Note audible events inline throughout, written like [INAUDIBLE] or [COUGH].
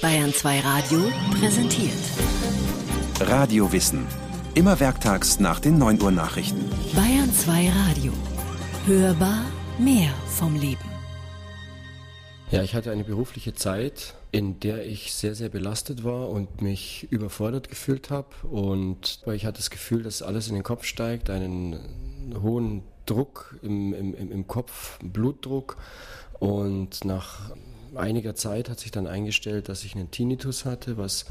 Bayern 2 Radio präsentiert. Radiowissen. Immer werktags nach den 9 Uhr Nachrichten. Bayern 2 Radio. Hörbar mehr vom Leben. Ja, ich hatte eine berufliche Zeit, in der ich sehr, sehr belastet war und mich überfordert gefühlt habe. Und ich hatte das Gefühl, dass alles in den Kopf steigt, einen hohen Druck im, im, im Kopf, Blutdruck. Und nach einiger Zeit hat sich dann eingestellt, dass ich einen Tinnitus hatte, was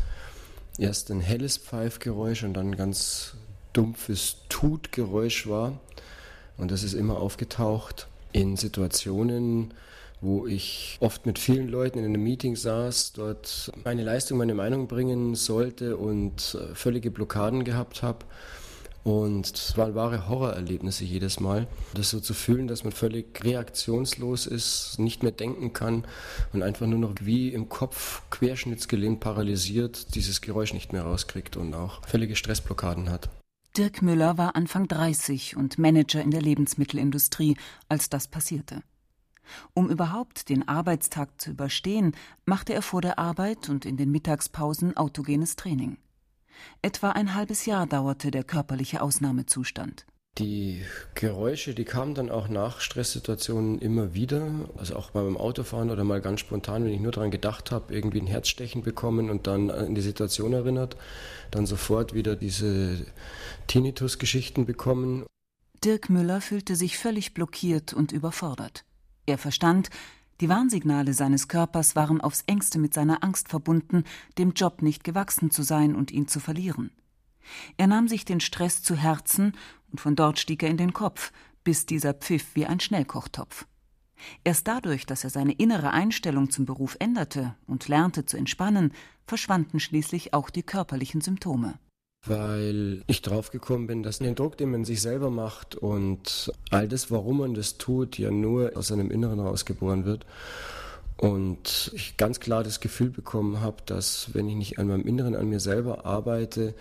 erst ein helles Pfeifgeräusch und dann ein ganz dumpfes Tutgeräusch war. Und das ist immer aufgetaucht in Situationen, wo ich oft mit vielen Leuten in einem Meeting saß, dort meine Leistung, meine Meinung bringen sollte und äh, völlige Blockaden gehabt habe. Und es waren wahre Horrorerlebnisse jedes Mal. Das so zu fühlen, dass man völlig reaktionslos ist, nicht mehr denken kann und einfach nur noch wie im Kopf querschnittsgelähmt paralysiert dieses Geräusch nicht mehr rauskriegt und auch völlige Stressblockaden hat. Dirk Müller war Anfang 30 und Manager in der Lebensmittelindustrie, als das passierte. Um überhaupt den Arbeitstag zu überstehen, machte er vor der Arbeit und in den Mittagspausen autogenes Training. Etwa ein halbes Jahr dauerte der körperliche Ausnahmezustand. Die Geräusche, die kamen dann auch nach Stresssituationen immer wieder. Also auch beim Autofahren oder mal ganz spontan, wenn ich nur daran gedacht habe, irgendwie ein Herzstechen bekommen und dann in die Situation erinnert, dann sofort wieder diese Tinnitus-Geschichten bekommen. Dirk Müller fühlte sich völlig blockiert und überfordert. Er verstand, die Warnsignale seines Körpers waren aufs engste mit seiner Angst verbunden, dem Job nicht gewachsen zu sein und ihn zu verlieren. Er nahm sich den Stress zu Herzen und von dort stieg er in den Kopf, bis dieser pfiff wie ein Schnellkochtopf. Erst dadurch, dass er seine innere Einstellung zum Beruf änderte und lernte zu entspannen, verschwanden schließlich auch die körperlichen Symptome weil ich draufgekommen bin, dass den Druck, den man sich selber macht und all das, warum man das tut, ja nur aus seinem Inneren rausgeboren wird. Und ich ganz klar das Gefühl bekommen habe, dass wenn ich nicht an meinem Inneren, an mir selber arbeite,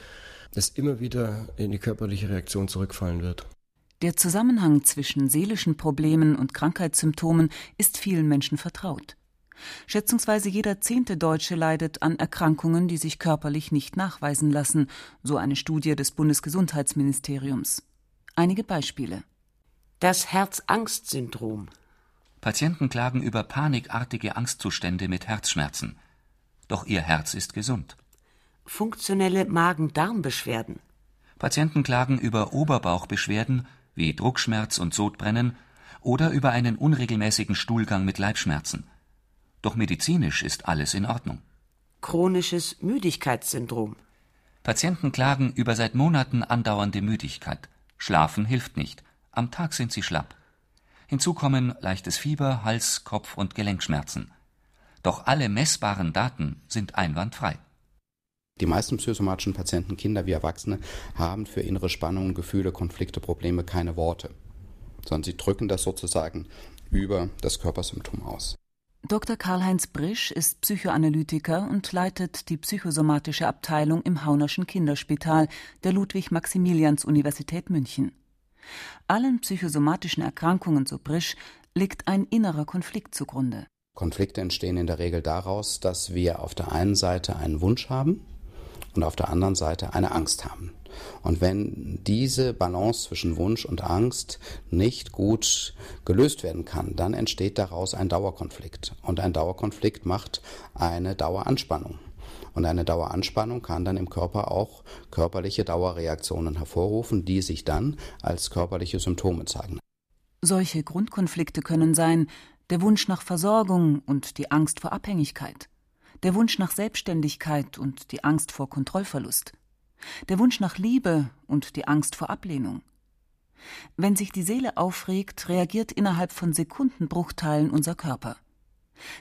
es immer wieder in die körperliche Reaktion zurückfallen wird. Der Zusammenhang zwischen seelischen Problemen und Krankheitssymptomen ist vielen Menschen vertraut. Schätzungsweise jeder zehnte Deutsche leidet an Erkrankungen, die sich körperlich nicht nachweisen lassen, so eine Studie des Bundesgesundheitsministeriums. Einige Beispiele. Das Herzangst-Syndrom. Patienten klagen über panikartige Angstzustände mit Herzschmerzen. Doch ihr Herz ist gesund. Funktionelle Magen-Darm-Beschwerden. Patienten klagen über Oberbauchbeschwerden wie Druckschmerz und Sodbrennen oder über einen unregelmäßigen Stuhlgang mit Leibschmerzen. Doch medizinisch ist alles in Ordnung. Chronisches Müdigkeitssyndrom. Patienten klagen über seit Monaten andauernde Müdigkeit. Schlafen hilft nicht. Am Tag sind sie schlapp. Hinzu kommen leichtes Fieber, Hals-, Kopf- und Gelenkschmerzen. Doch alle messbaren Daten sind einwandfrei. Die meisten psychosomatischen Patienten, Kinder wie Erwachsene, haben für innere Spannungen, Gefühle, Konflikte, Probleme keine Worte, sondern sie drücken das sozusagen über das Körpersymptom aus. Dr. Karl-Heinz Brisch ist Psychoanalytiker und leitet die psychosomatische Abteilung im Haunerschen Kinderspital der Ludwig-Maximilians-Universität München. Allen psychosomatischen Erkrankungen, so Brisch, liegt ein innerer Konflikt zugrunde. Konflikte entstehen in der Regel daraus, dass wir auf der einen Seite einen Wunsch haben und auf der anderen Seite eine Angst haben. Und wenn diese Balance zwischen Wunsch und Angst nicht gut gelöst werden kann, dann entsteht daraus ein Dauerkonflikt. Und ein Dauerkonflikt macht eine Daueranspannung. Und eine Daueranspannung kann dann im Körper auch körperliche Dauerreaktionen hervorrufen, die sich dann als körperliche Symptome zeigen. Solche Grundkonflikte können sein der Wunsch nach Versorgung und die Angst vor Abhängigkeit, der Wunsch nach Selbstständigkeit und die Angst vor Kontrollverlust, der Wunsch nach Liebe und die Angst vor Ablehnung. Wenn sich die Seele aufregt, reagiert innerhalb von Sekundenbruchteilen unser Körper.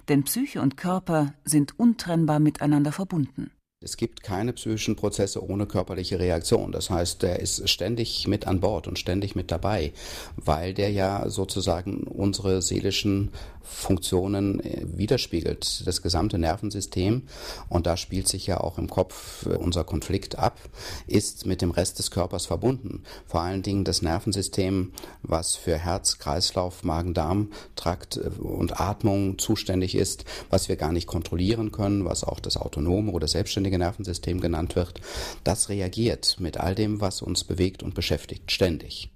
Denn Psyche und Körper sind untrennbar miteinander verbunden. Es gibt keine psychischen Prozesse ohne körperliche Reaktion. Das heißt, der ist ständig mit an Bord und ständig mit dabei, weil der ja sozusagen unsere seelischen Funktionen äh, widerspiegelt, das gesamte Nervensystem. Und da spielt sich ja auch im Kopf äh, unser Konflikt ab, ist mit dem Rest des Körpers verbunden. Vor allen Dingen das Nervensystem, was für Herz, Kreislauf, Magen-Darm-Trakt äh, und Atmung zuständig ist, was wir gar nicht kontrollieren können, was auch das autonome oder selbstständige Nervensystem genannt wird, das reagiert mit all dem, was uns bewegt und beschäftigt, ständig.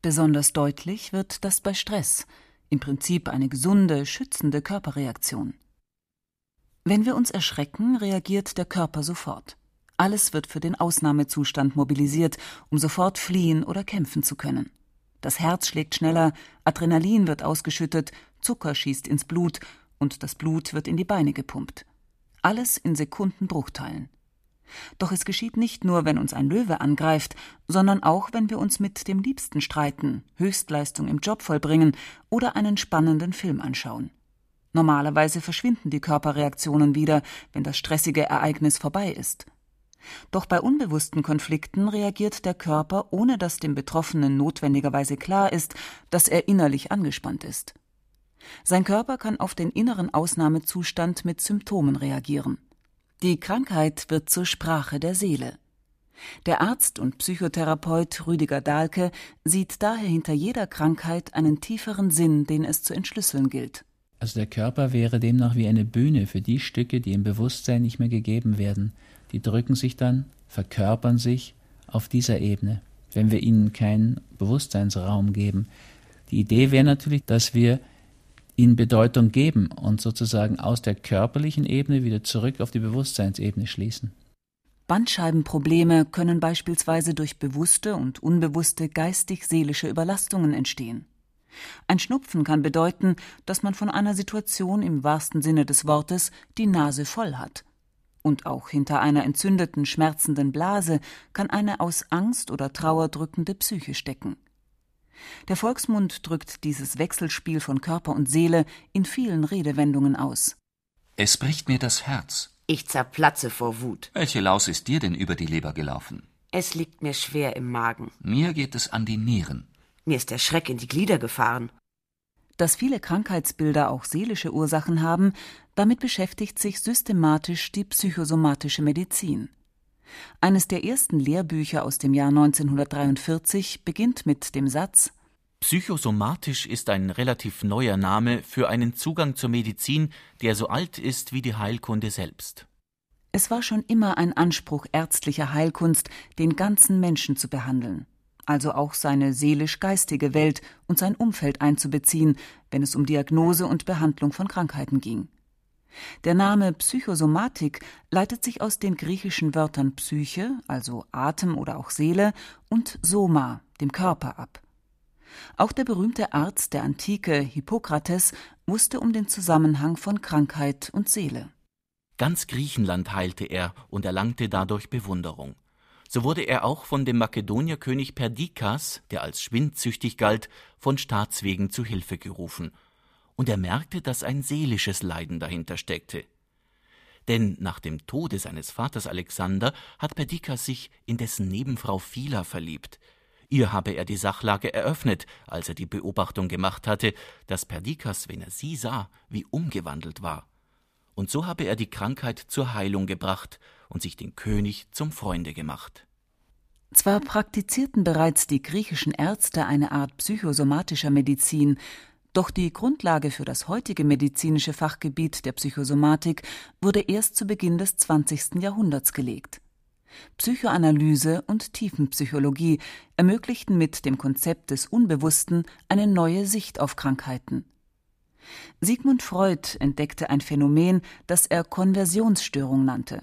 Besonders deutlich wird das bei Stress, im Prinzip eine gesunde, schützende Körperreaktion. Wenn wir uns erschrecken, reagiert der Körper sofort. Alles wird für den Ausnahmezustand mobilisiert, um sofort fliehen oder kämpfen zu können. Das Herz schlägt schneller, Adrenalin wird ausgeschüttet, Zucker schießt ins Blut und das Blut wird in die Beine gepumpt. Alles in Sekundenbruchteilen. Doch es geschieht nicht nur, wenn uns ein Löwe angreift, sondern auch, wenn wir uns mit dem Liebsten streiten, Höchstleistung im Job vollbringen oder einen spannenden Film anschauen. Normalerweise verschwinden die Körperreaktionen wieder, wenn das stressige Ereignis vorbei ist. Doch bei unbewussten Konflikten reagiert der Körper, ohne dass dem Betroffenen notwendigerweise klar ist, dass er innerlich angespannt ist. Sein Körper kann auf den inneren Ausnahmezustand mit Symptomen reagieren. Die Krankheit wird zur Sprache der Seele. Der Arzt und Psychotherapeut Rüdiger Dahlke sieht daher hinter jeder Krankheit einen tieferen Sinn, den es zu entschlüsseln gilt. Also der Körper wäre demnach wie eine Bühne für die Stücke, die im Bewusstsein nicht mehr gegeben werden. Die drücken sich dann, verkörpern sich auf dieser Ebene, wenn wir ihnen keinen Bewusstseinsraum geben. Die Idee wäre natürlich, dass wir ihnen Bedeutung geben und sozusagen aus der körperlichen Ebene wieder zurück auf die Bewusstseinsebene schließen. Bandscheibenprobleme können beispielsweise durch bewusste und unbewusste geistig-seelische Überlastungen entstehen. Ein Schnupfen kann bedeuten, dass man von einer Situation im wahrsten Sinne des Wortes die Nase voll hat. Und auch hinter einer entzündeten, schmerzenden Blase kann eine aus Angst oder Trauer drückende Psyche stecken. Der Volksmund drückt dieses Wechselspiel von Körper und Seele in vielen Redewendungen aus. Es bricht mir das Herz. Ich zerplatze vor Wut. Welche Laus ist dir denn über die Leber gelaufen? Es liegt mir schwer im Magen. Mir geht es an die Nieren. Mir ist der Schreck in die Glieder gefahren. Dass viele Krankheitsbilder auch seelische Ursachen haben, damit beschäftigt sich systematisch die psychosomatische Medizin. Eines der ersten Lehrbücher aus dem Jahr 1943 beginnt mit dem Satz Psychosomatisch ist ein relativ neuer Name für einen Zugang zur Medizin, der so alt ist wie die Heilkunde selbst. Es war schon immer ein Anspruch ärztlicher Heilkunst, den ganzen Menschen zu behandeln, also auch seine seelisch-geistige Welt und sein Umfeld einzubeziehen, wenn es um Diagnose und Behandlung von Krankheiten ging. Der Name Psychosomatik leitet sich aus den griechischen Wörtern Psyche, also Atem oder auch Seele, und Soma, dem Körper, ab. Auch der berühmte Arzt der Antike Hippokrates wusste um den Zusammenhang von Krankheit und Seele. Ganz Griechenland heilte er und erlangte dadurch Bewunderung. So wurde er auch von dem Makedonierkönig Perdikas, der als schwindsüchtig galt, von Staatswegen zu Hilfe gerufen – und er merkte, dass ein seelisches Leiden dahinter steckte. Denn nach dem Tode seines Vaters Alexander hat Perdikas sich in dessen Nebenfrau Phila verliebt. Ihr habe er die Sachlage eröffnet, als er die Beobachtung gemacht hatte, dass Perdikas, wenn er sie sah, wie umgewandelt war. Und so habe er die Krankheit zur Heilung gebracht und sich den König zum Freunde gemacht. Zwar praktizierten bereits die griechischen Ärzte eine Art psychosomatischer Medizin, doch die Grundlage für das heutige medizinische Fachgebiet der Psychosomatik wurde erst zu Beginn des 20. Jahrhunderts gelegt. Psychoanalyse und Tiefenpsychologie ermöglichten mit dem Konzept des Unbewussten eine neue Sicht auf Krankheiten. Sigmund Freud entdeckte ein Phänomen, das er Konversionsstörung nannte.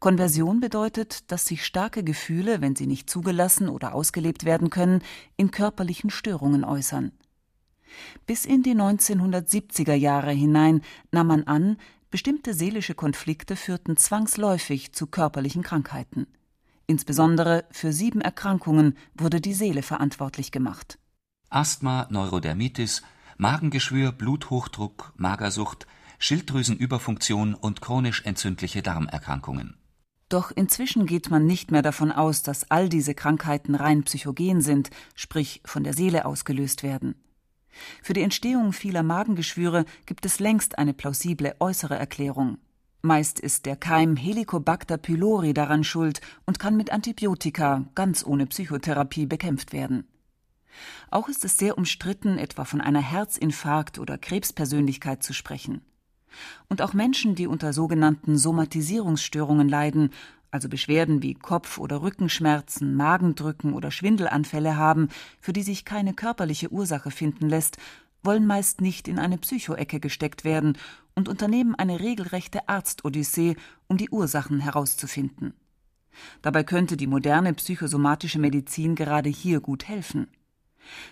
Konversion bedeutet, dass sich starke Gefühle, wenn sie nicht zugelassen oder ausgelebt werden können, in körperlichen Störungen äußern. Bis in die 1970er Jahre hinein nahm man an, bestimmte seelische Konflikte führten zwangsläufig zu körperlichen Krankheiten. Insbesondere für sieben Erkrankungen wurde die Seele verantwortlich gemacht. Asthma, Neurodermitis, Magengeschwür, Bluthochdruck, Magersucht, Schilddrüsenüberfunktion und chronisch entzündliche Darmerkrankungen. Doch inzwischen geht man nicht mehr davon aus, dass all diese Krankheiten rein psychogen sind, sprich von der Seele ausgelöst werden. Für die Entstehung vieler Magengeschwüre gibt es längst eine plausible äußere Erklärung. Meist ist der Keim Helicobacter pylori daran schuld und kann mit Antibiotika ganz ohne Psychotherapie bekämpft werden. Auch ist es sehr umstritten, etwa von einer Herzinfarkt- oder Krebspersönlichkeit zu sprechen. Und auch Menschen, die unter sogenannten Somatisierungsstörungen leiden, also Beschwerden wie Kopf- oder Rückenschmerzen, Magendrücken oder Schwindelanfälle haben, für die sich keine körperliche Ursache finden lässt, wollen meist nicht in eine Psychoecke gesteckt werden und unternehmen eine regelrechte Arztodyssee, um die Ursachen herauszufinden. Dabei könnte die moderne psychosomatische Medizin gerade hier gut helfen.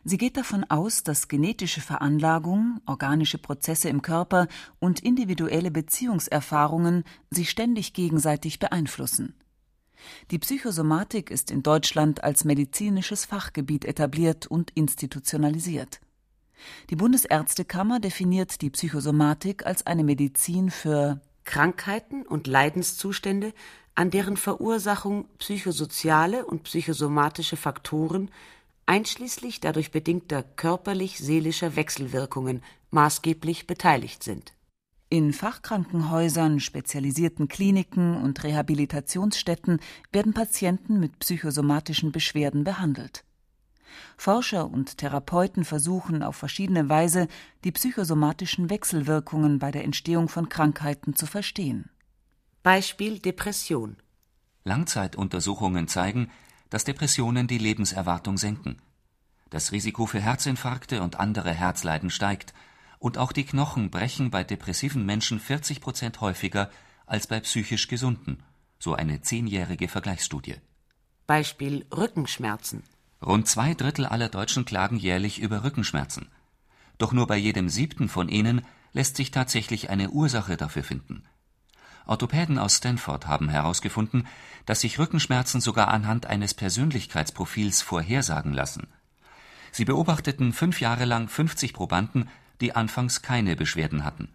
Sie geht davon aus, dass genetische Veranlagung, organische Prozesse im Körper und individuelle Beziehungserfahrungen sich ständig gegenseitig beeinflussen. Die Psychosomatik ist in Deutschland als medizinisches Fachgebiet etabliert und institutionalisiert. Die Bundesärztekammer definiert die Psychosomatik als eine Medizin für Krankheiten und Leidenszustände, an deren Verursachung psychosoziale und psychosomatische Faktoren einschließlich dadurch bedingter körperlich-seelischer Wechselwirkungen maßgeblich beteiligt sind. In Fachkrankenhäusern, spezialisierten Kliniken und Rehabilitationsstätten werden Patienten mit psychosomatischen Beschwerden behandelt. Forscher und Therapeuten versuchen auf verschiedene Weise, die psychosomatischen Wechselwirkungen bei der Entstehung von Krankheiten zu verstehen. Beispiel Depression. Langzeituntersuchungen zeigen, dass Depressionen die Lebenserwartung senken. Das Risiko für Herzinfarkte und andere Herzleiden steigt, und auch die Knochen brechen bei depressiven Menschen 40 Prozent häufiger als bei psychisch gesunden, so eine zehnjährige Vergleichsstudie. Beispiel Rückenschmerzen. Rund zwei Drittel aller Deutschen klagen jährlich über Rückenschmerzen. Doch nur bei jedem siebten von ihnen lässt sich tatsächlich eine Ursache dafür finden. Orthopäden aus Stanford haben herausgefunden, dass sich Rückenschmerzen sogar anhand eines Persönlichkeitsprofils vorhersagen lassen. Sie beobachteten fünf Jahre lang 50 Probanden, die anfangs keine Beschwerden hatten.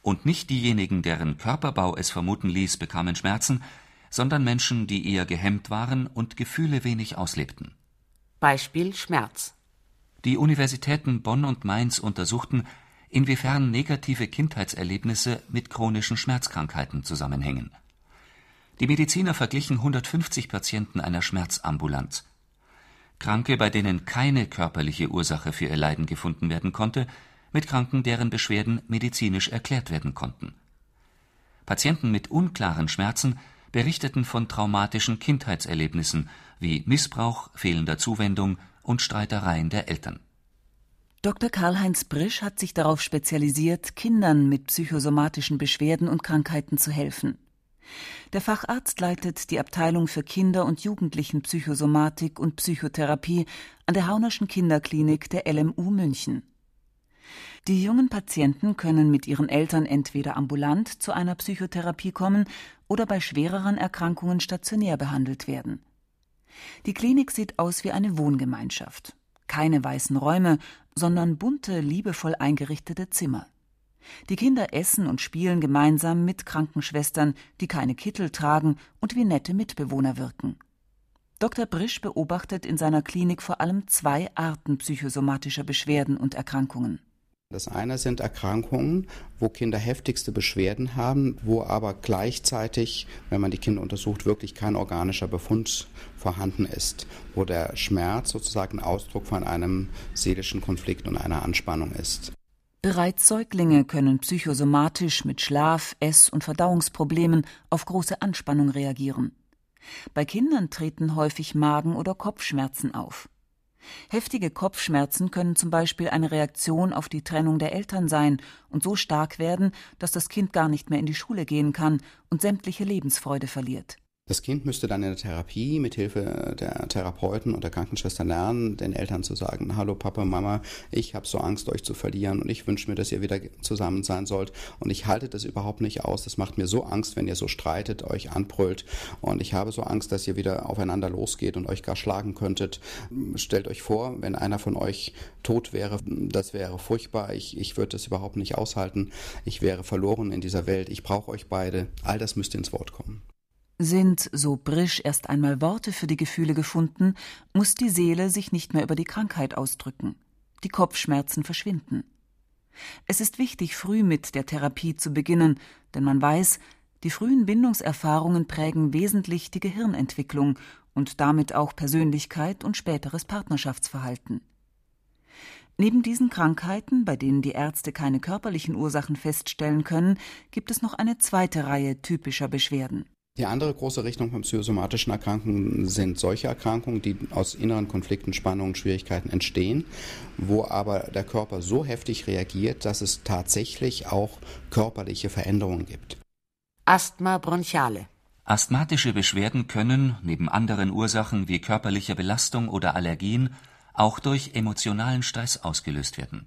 Und nicht diejenigen, deren Körperbau es vermuten ließ, bekamen Schmerzen, sondern Menschen, die eher gehemmt waren und Gefühle wenig auslebten. Beispiel Schmerz. Die Universitäten Bonn und Mainz untersuchten, inwiefern negative Kindheitserlebnisse mit chronischen Schmerzkrankheiten zusammenhängen. Die Mediziner verglichen 150 Patienten einer Schmerzambulanz. Kranke, bei denen keine körperliche Ursache für ihr Leiden gefunden werden konnte, mit Kranken, deren Beschwerden medizinisch erklärt werden konnten. Patienten mit unklaren Schmerzen berichteten von traumatischen Kindheitserlebnissen wie Missbrauch, fehlender Zuwendung und Streitereien der Eltern. Dr. Karl-Heinz Brisch hat sich darauf spezialisiert, Kindern mit psychosomatischen Beschwerden und Krankheiten zu helfen. Der Facharzt leitet die Abteilung für Kinder- und Jugendlichenpsychosomatik und Psychotherapie an der Haunerschen Kinderklinik der LMU München. Die jungen Patienten können mit ihren Eltern entweder ambulant zu einer Psychotherapie kommen oder bei schwereren Erkrankungen stationär behandelt werden. Die Klinik sieht aus wie eine Wohngemeinschaft. Keine weißen Räume, sondern bunte, liebevoll eingerichtete Zimmer. Die Kinder essen und spielen gemeinsam mit Krankenschwestern, die keine Kittel tragen und wie nette Mitbewohner wirken. Dr. Brisch beobachtet in seiner Klinik vor allem zwei Arten psychosomatischer Beschwerden und Erkrankungen. Das eine sind Erkrankungen, wo Kinder heftigste Beschwerden haben, wo aber gleichzeitig, wenn man die Kinder untersucht, wirklich kein organischer Befund vorhanden ist, wo der Schmerz sozusagen Ausdruck von einem seelischen Konflikt und einer Anspannung ist. Bereits Säuglinge können psychosomatisch mit Schlaf-, Ess- und Verdauungsproblemen auf große Anspannung reagieren. Bei Kindern treten häufig Magen- oder Kopfschmerzen auf. Heftige Kopfschmerzen können zum Beispiel eine Reaktion auf die Trennung der Eltern sein und so stark werden, dass das Kind gar nicht mehr in die Schule gehen kann und sämtliche Lebensfreude verliert. Das Kind müsste dann in der Therapie mit Hilfe der Therapeuten und der Krankenschwester lernen, den Eltern zu sagen, hallo Papa, Mama, ich habe so Angst, euch zu verlieren und ich wünsche mir, dass ihr wieder zusammen sein sollt und ich halte das überhaupt nicht aus. Das macht mir so Angst, wenn ihr so streitet, euch anbrüllt und ich habe so Angst, dass ihr wieder aufeinander losgeht und euch gar schlagen könntet. Stellt euch vor, wenn einer von euch tot wäre, das wäre furchtbar. Ich, ich würde das überhaupt nicht aushalten. Ich wäre verloren in dieser Welt. Ich brauche euch beide. All das müsste ins Wort kommen. Sind, so Brisch, erst einmal Worte für die Gefühle gefunden, muss die Seele sich nicht mehr über die Krankheit ausdrücken. die Kopfschmerzen verschwinden. Es ist wichtig, früh mit der Therapie zu beginnen, denn man weiß, die frühen Bindungserfahrungen prägen wesentlich die Gehirnentwicklung und damit auch Persönlichkeit und späteres Partnerschaftsverhalten. Neben diesen Krankheiten, bei denen die Ärzte keine körperlichen Ursachen feststellen können, gibt es noch eine zweite Reihe typischer Beschwerden. Die andere große Richtung von psychosomatischen Erkrankungen sind solche Erkrankungen, die aus inneren Konflikten, Spannungen, Schwierigkeiten entstehen, wo aber der Körper so heftig reagiert, dass es tatsächlich auch körperliche Veränderungen gibt. Asthma bronchiale. Asthmatische Beschwerden können, neben anderen Ursachen wie körperlicher Belastung oder Allergien, auch durch emotionalen Stress ausgelöst werden.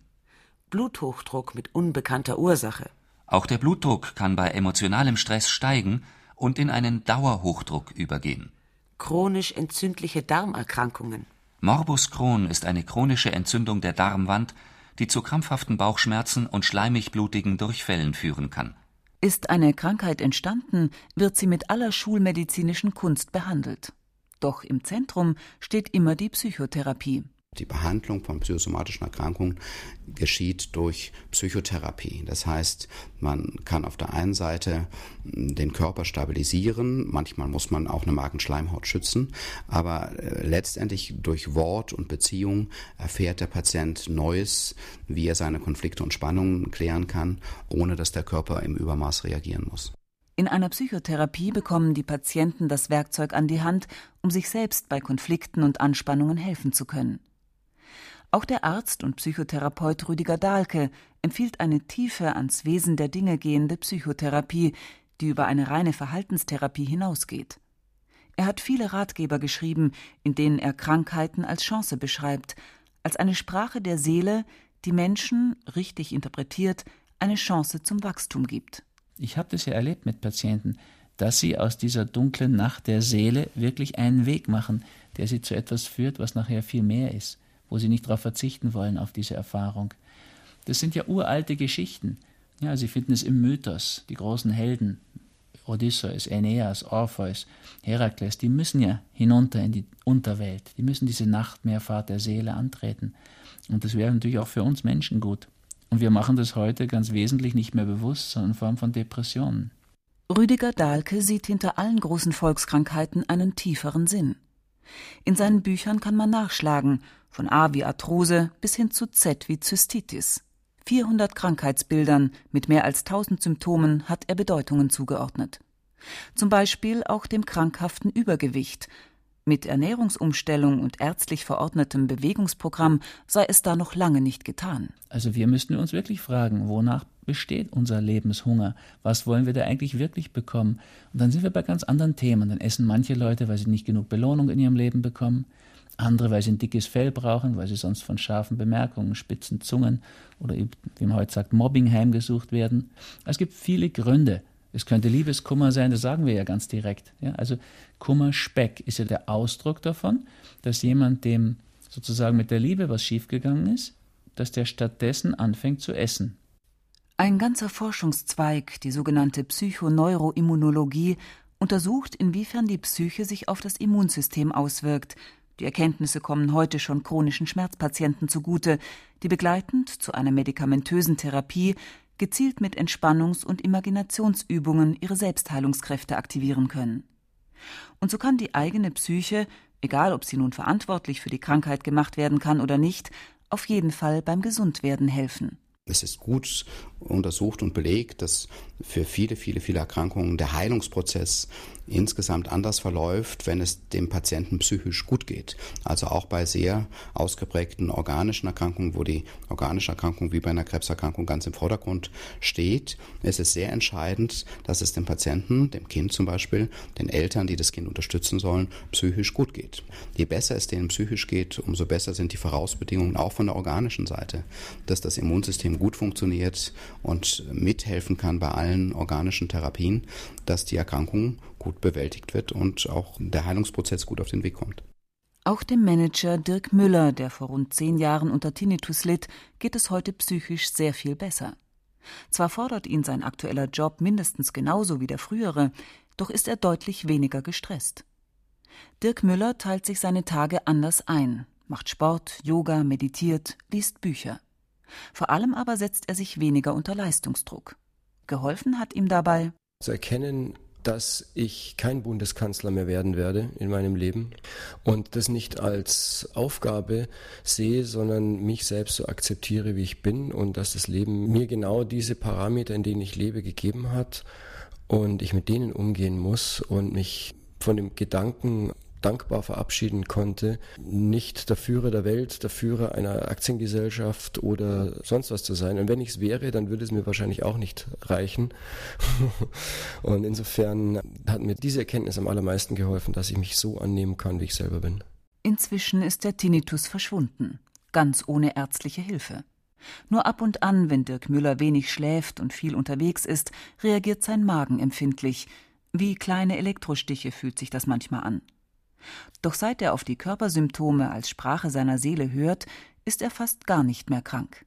Bluthochdruck mit unbekannter Ursache. Auch der Blutdruck kann bei emotionalem Stress steigen und in einen Dauerhochdruck übergehen. Chronisch entzündliche Darmerkrankungen. Morbus Crohn ist eine chronische Entzündung der Darmwand, die zu krampfhaften Bauchschmerzen und schleimig-blutigen Durchfällen führen kann. Ist eine Krankheit entstanden, wird sie mit aller schulmedizinischen Kunst behandelt. Doch im Zentrum steht immer die Psychotherapie. Die Behandlung von psychosomatischen Erkrankungen geschieht durch Psychotherapie. Das heißt, man kann auf der einen Seite den Körper stabilisieren, manchmal muss man auch eine Magenschleimhaut schützen, aber äh, letztendlich durch Wort und Beziehung erfährt der Patient Neues, wie er seine Konflikte und Spannungen klären kann, ohne dass der Körper im Übermaß reagieren muss. In einer Psychotherapie bekommen die Patienten das Werkzeug an die Hand, um sich selbst bei Konflikten und Anspannungen helfen zu können. Auch der Arzt und Psychotherapeut Rüdiger Dahlke empfiehlt eine tiefe ans Wesen der Dinge gehende Psychotherapie, die über eine reine Verhaltenstherapie hinausgeht. Er hat viele Ratgeber geschrieben, in denen er Krankheiten als Chance beschreibt, als eine Sprache der Seele, die Menschen, richtig interpretiert, eine Chance zum Wachstum gibt. Ich habe das ja erlebt mit Patienten, dass sie aus dieser dunklen Nacht der Seele wirklich einen Weg machen, der sie zu etwas führt, was nachher viel mehr ist wo sie nicht darauf verzichten wollen, auf diese Erfahrung. Das sind ja uralte Geschichten. Ja, sie finden es im Mythos, die großen Helden, Odysseus, Aeneas, Orpheus, Herakles, die müssen ja hinunter in die Unterwelt, die müssen diese Nachtmeerfahrt der Seele antreten. Und das wäre natürlich auch für uns Menschen gut. Und wir machen das heute ganz wesentlich nicht mehr bewusst, sondern in Form von Depressionen. Rüdiger Dahlke sieht hinter allen großen Volkskrankheiten einen tieferen Sinn. In seinen Büchern kann man nachschlagen, von A wie Arthrose bis hin zu Z wie Zystitis. 400 Krankheitsbildern mit mehr als 1000 Symptomen hat er Bedeutungen zugeordnet. Zum Beispiel auch dem krankhaften Übergewicht. Mit Ernährungsumstellung und ärztlich verordnetem Bewegungsprogramm sei es da noch lange nicht getan. Also wir müssten uns wirklich fragen, wonach besteht unser Lebenshunger? Was wollen wir da eigentlich wirklich bekommen? Und dann sind wir bei ganz anderen Themen. Dann essen manche Leute, weil sie nicht genug Belohnung in ihrem Leben bekommen andere, weil sie ein dickes Fell brauchen, weil sie sonst von scharfen Bemerkungen, spitzen Zungen oder wie man heute sagt, Mobbing heimgesucht werden. Es gibt viele Gründe. Es könnte Liebeskummer sein, das sagen wir ja ganz direkt. Ja, also Kummerspeck ist ja der Ausdruck davon, dass jemand, dem sozusagen mit der Liebe was schiefgegangen ist, dass der stattdessen anfängt zu essen. Ein ganzer Forschungszweig, die sogenannte Psychoneuroimmunologie, untersucht, inwiefern die Psyche sich auf das Immunsystem auswirkt, die Erkenntnisse kommen heute schon chronischen Schmerzpatienten zugute, die begleitend zu einer medikamentösen Therapie gezielt mit Entspannungs- und Imaginationsübungen ihre Selbstheilungskräfte aktivieren können. Und so kann die eigene Psyche, egal ob sie nun verantwortlich für die Krankheit gemacht werden kann oder nicht, auf jeden Fall beim Gesundwerden helfen. Es ist gut untersucht und belegt, dass für viele, viele, viele Erkrankungen der Heilungsprozess insgesamt anders verläuft, wenn es dem Patienten psychisch gut geht. Also auch bei sehr ausgeprägten organischen Erkrankungen, wo die organische Erkrankung wie bei einer Krebserkrankung ganz im Vordergrund steht, ist es sehr entscheidend, dass es dem Patienten, dem Kind zum Beispiel, den Eltern, die das Kind unterstützen sollen, psychisch gut geht. Je besser es denen psychisch geht, umso besser sind die Vorausbedingungen auch von der organischen Seite, dass das Immunsystem gut funktioniert und mithelfen kann bei allen organischen Therapien, dass die Erkrankung gut bewältigt wird und auch der Heilungsprozess gut auf den Weg kommt. Auch dem Manager Dirk Müller, der vor rund zehn Jahren unter Tinnitus litt, geht es heute psychisch sehr viel besser. Zwar fordert ihn sein aktueller Job mindestens genauso wie der frühere, doch ist er deutlich weniger gestresst. Dirk Müller teilt sich seine Tage anders ein. macht Sport, Yoga, meditiert, liest Bücher. Vor allem aber setzt er sich weniger unter Leistungsdruck. Geholfen hat ihm dabei zu erkennen, dass ich kein Bundeskanzler mehr werden werde in meinem Leben und das nicht als Aufgabe sehe, sondern mich selbst so akzeptiere, wie ich bin und dass das Leben mir genau diese Parameter, in denen ich lebe, gegeben hat und ich mit denen umgehen muss und mich von dem Gedanken dankbar verabschieden konnte, nicht der Führer der Welt, der Führer einer Aktiengesellschaft oder sonst was zu sein. Und wenn ich es wäre, dann würde es mir wahrscheinlich auch nicht reichen. [LAUGHS] Und insofern hat mir diese Erkenntnis am allermeisten geholfen, dass ich mich so annehmen kann, wie ich selber bin. Inzwischen ist der Tinnitus verschwunden, ganz ohne ärztliche Hilfe. Nur ab und an, wenn Dirk Müller wenig schläft und viel unterwegs ist, reagiert sein Magen empfindlich. Wie kleine Elektrostiche fühlt sich das manchmal an. Doch seit er auf die Körpersymptome als Sprache seiner Seele hört, ist er fast gar nicht mehr krank.